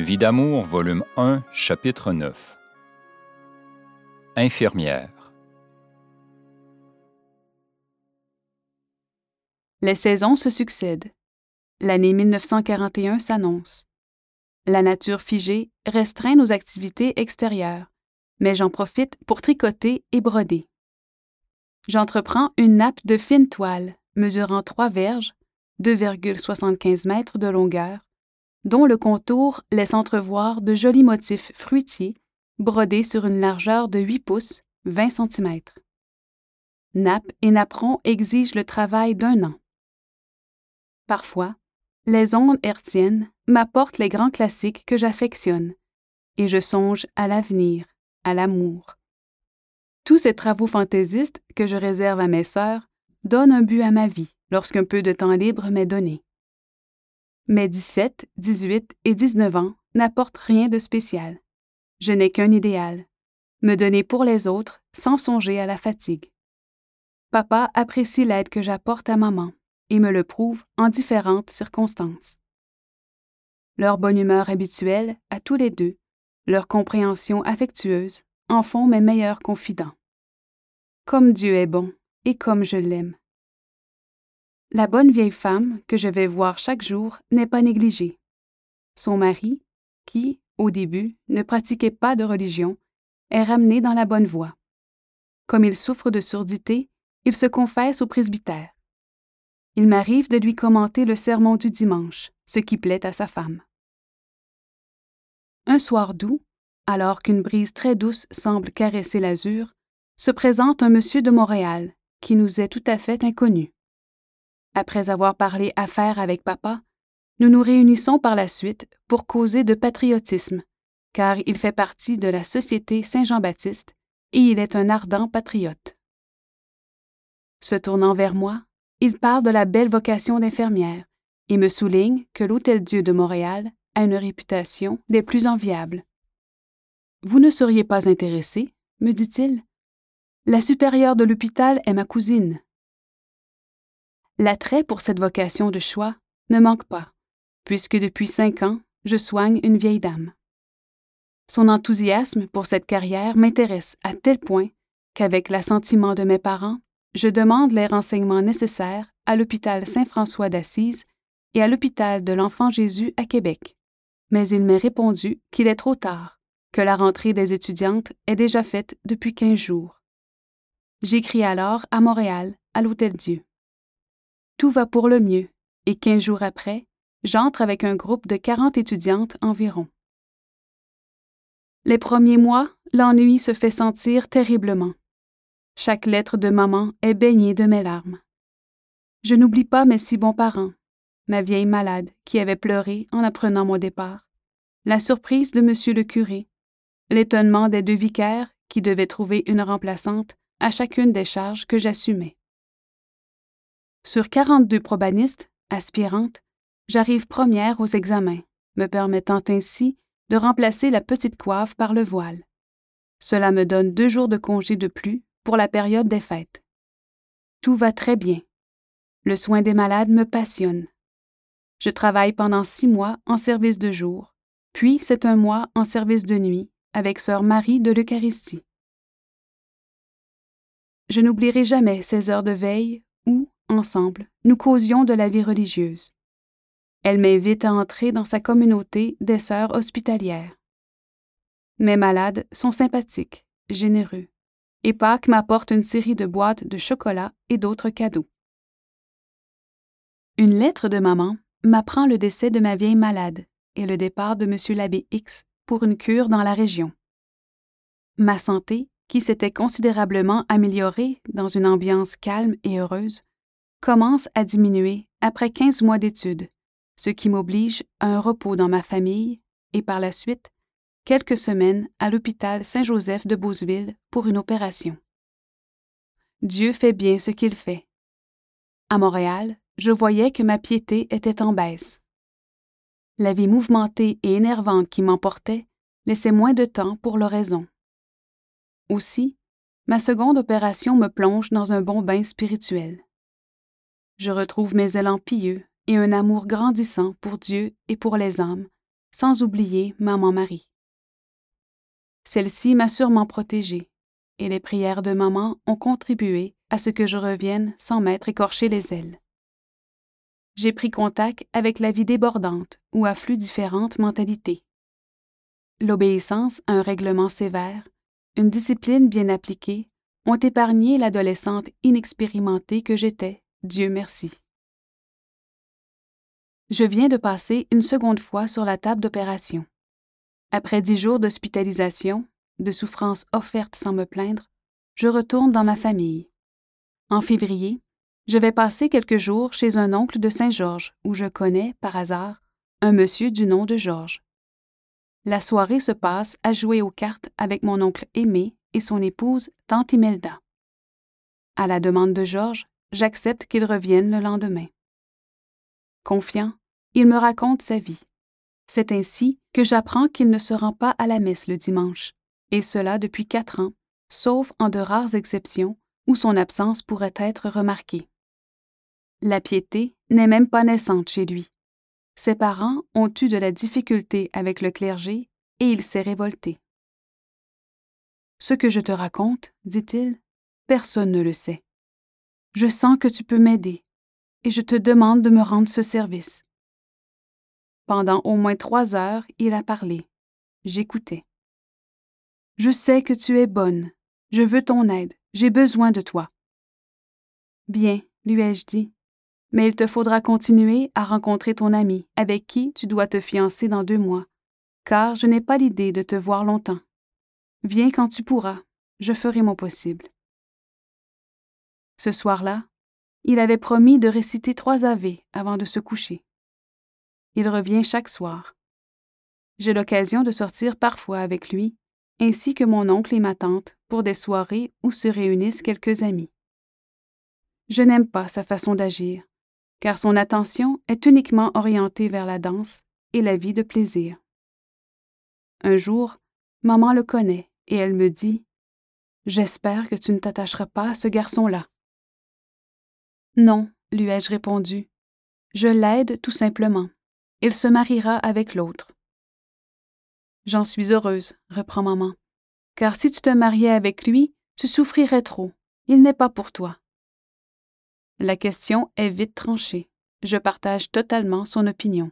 Vie d'amour, volume 1, chapitre 9. Infirmière. Les saisons se succèdent. L'année 1941 s'annonce. La nature figée restreint nos activités extérieures, mais j'en profite pour tricoter et broder. J'entreprends une nappe de fine toile mesurant trois verges, 2,75 mètres de longueur, dont le contour laisse entrevoir de jolis motifs fruitiers brodés sur une largeur de 8 pouces, 20 cm. Nappe et napperon exigent le travail d'un an. Parfois, les ondes hertziennes m'apportent les grands classiques que j'affectionne, et je songe à l'avenir, à l'amour. Tous ces travaux fantaisistes que je réserve à mes sœurs donnent un but à ma vie lorsqu'un peu de temps libre m'est donné. Mes 17, 18 et 19 ans n'apportent rien de spécial. Je n'ai qu'un idéal, me donner pour les autres sans songer à la fatigue. Papa apprécie l'aide que j'apporte à maman et me le prouve en différentes circonstances. Leur bonne humeur habituelle, à tous les deux, leur compréhension affectueuse, en font mes meilleurs confidents. Comme Dieu est bon et comme je l'aime. La bonne vieille femme que je vais voir chaque jour n'est pas négligée. Son mari, qui, au début, ne pratiquait pas de religion, est ramené dans la bonne voie. Comme il souffre de surdité, il se confesse au presbytère. Il m'arrive de lui commenter le sermon du dimanche, ce qui plaît à sa femme. Un soir doux, alors qu'une brise très douce semble caresser l'azur, se présente un monsieur de Montréal qui nous est tout à fait inconnu. Après avoir parlé affaires avec papa, nous nous réunissons par la suite pour causer de patriotisme, car il fait partie de la Société Saint-Jean-Baptiste et il est un ardent patriote. Se tournant vers moi, il parle de la belle vocation d'infirmière et me souligne que l'Hôtel-Dieu de Montréal a une réputation des plus enviables. Vous ne seriez pas intéressé, me dit-il. La supérieure de l'hôpital est ma cousine. L'attrait pour cette vocation de choix ne manque pas, puisque depuis cinq ans, je soigne une vieille dame. Son enthousiasme pour cette carrière m'intéresse à tel point qu'avec l'assentiment de mes parents, je demande les renseignements nécessaires à l'hôpital Saint-François d'Assise et à l'hôpital de l'Enfant Jésus à Québec. Mais il m'est répondu qu'il est trop tard, que la rentrée des étudiantes est déjà faite depuis quinze jours. J'écris alors à Montréal, à l'Hôtel Dieu. Tout va pour le mieux, et quinze jours après, j'entre avec un groupe de quarante étudiantes environ. Les premiers mois, l'ennui se fait sentir terriblement. Chaque lettre de maman est baignée de mes larmes. Je n'oublie pas mes si bons parents, ma vieille malade qui avait pleuré en apprenant mon départ, la surprise de monsieur le curé, l'étonnement des deux vicaires qui devaient trouver une remplaçante à chacune des charges que j'assumais. Sur 42 probanistes, aspirantes, j'arrive première aux examens, me permettant ainsi de remplacer la petite coiffe par le voile. Cela me donne deux jours de congé de plus pour la période des fêtes. Tout va très bien. Le soin des malades me passionne. Je travaille pendant six mois en service de jour, puis c'est un mois en service de nuit avec sœur Marie de l'Eucharistie. Je n'oublierai jamais ces heures de veille où, ensemble, nous causions de la vie religieuse. Elle m'invite à entrer dans sa communauté des sœurs hospitalières. Mes malades sont sympathiques, généreux, et Pâques m'apporte une série de boîtes de chocolat et d'autres cadeaux. Une lettre de maman m'apprend le décès de ma vieille malade et le départ de M. l'abbé X pour une cure dans la région. Ma santé, qui s'était considérablement améliorée dans une ambiance calme et heureuse, commence à diminuer après 15 mois d'études, ce qui m'oblige à un repos dans ma famille et par la suite quelques semaines à l'hôpital Saint-Joseph de Beauceville pour une opération. Dieu fait bien ce qu'il fait. À Montréal, je voyais que ma piété était en baisse. La vie mouvementée et énervante qui m'emportait laissait moins de temps pour l'oraison. Aussi, ma seconde opération me plonge dans un bon bain spirituel je retrouve mes élans pieux et un amour grandissant pour Dieu et pour les âmes, sans oublier maman Marie. Celle-ci m'a sûrement protégée, et les prières de maman ont contribué à ce que je revienne sans m'être écorché les ailes. J'ai pris contact avec la vie débordante où affluent différentes mentalités. L'obéissance à un règlement sévère, une discipline bien appliquée ont épargné l'adolescente inexpérimentée que j'étais, Dieu merci. Je viens de passer une seconde fois sur la table d'opération. Après dix jours d'hospitalisation, de souffrances offertes sans me plaindre, je retourne dans ma famille. En février, je vais passer quelques jours chez un oncle de Saint-Georges où je connais, par hasard, un monsieur du nom de Georges. La soirée se passe à jouer aux cartes avec mon oncle Aimé et son épouse, tante Imelda. À la demande de Georges, j'accepte qu'il revienne le lendemain. Confiant, il me raconte sa vie. C'est ainsi que j'apprends qu'il ne se rend pas à la messe le dimanche, et cela depuis quatre ans, sauf en de rares exceptions où son absence pourrait être remarquée. La piété n'est même pas naissante chez lui. Ses parents ont eu de la difficulté avec le clergé et il s'est révolté. Ce que je te raconte, dit-il, personne ne le sait. Je sens que tu peux m'aider, et je te demande de me rendre ce service. Pendant au moins trois heures, il a parlé. J'écoutais. Je sais que tu es bonne. Je veux ton aide. J'ai besoin de toi. Bien, lui ai-je dit. Mais il te faudra continuer à rencontrer ton ami, avec qui tu dois te fiancer dans deux mois, car je n'ai pas l'idée de te voir longtemps. Viens quand tu pourras, je ferai mon possible. Ce soir-là, il avait promis de réciter trois Ave avant de se coucher. Il revient chaque soir. J'ai l'occasion de sortir parfois avec lui, ainsi que mon oncle et ma tante, pour des soirées où se réunissent quelques amis. Je n'aime pas sa façon d'agir, car son attention est uniquement orientée vers la danse et la vie de plaisir. Un jour, maman le connaît et elle me dit J'espère que tu ne t'attacheras pas à ce garçon-là. Non, lui ai-je répondu. Je l'aide tout simplement. Il se mariera avec l'autre. J'en suis heureuse, reprend maman, car si tu te mariais avec lui, tu souffrirais trop. Il n'est pas pour toi. La question est vite tranchée. Je partage totalement son opinion.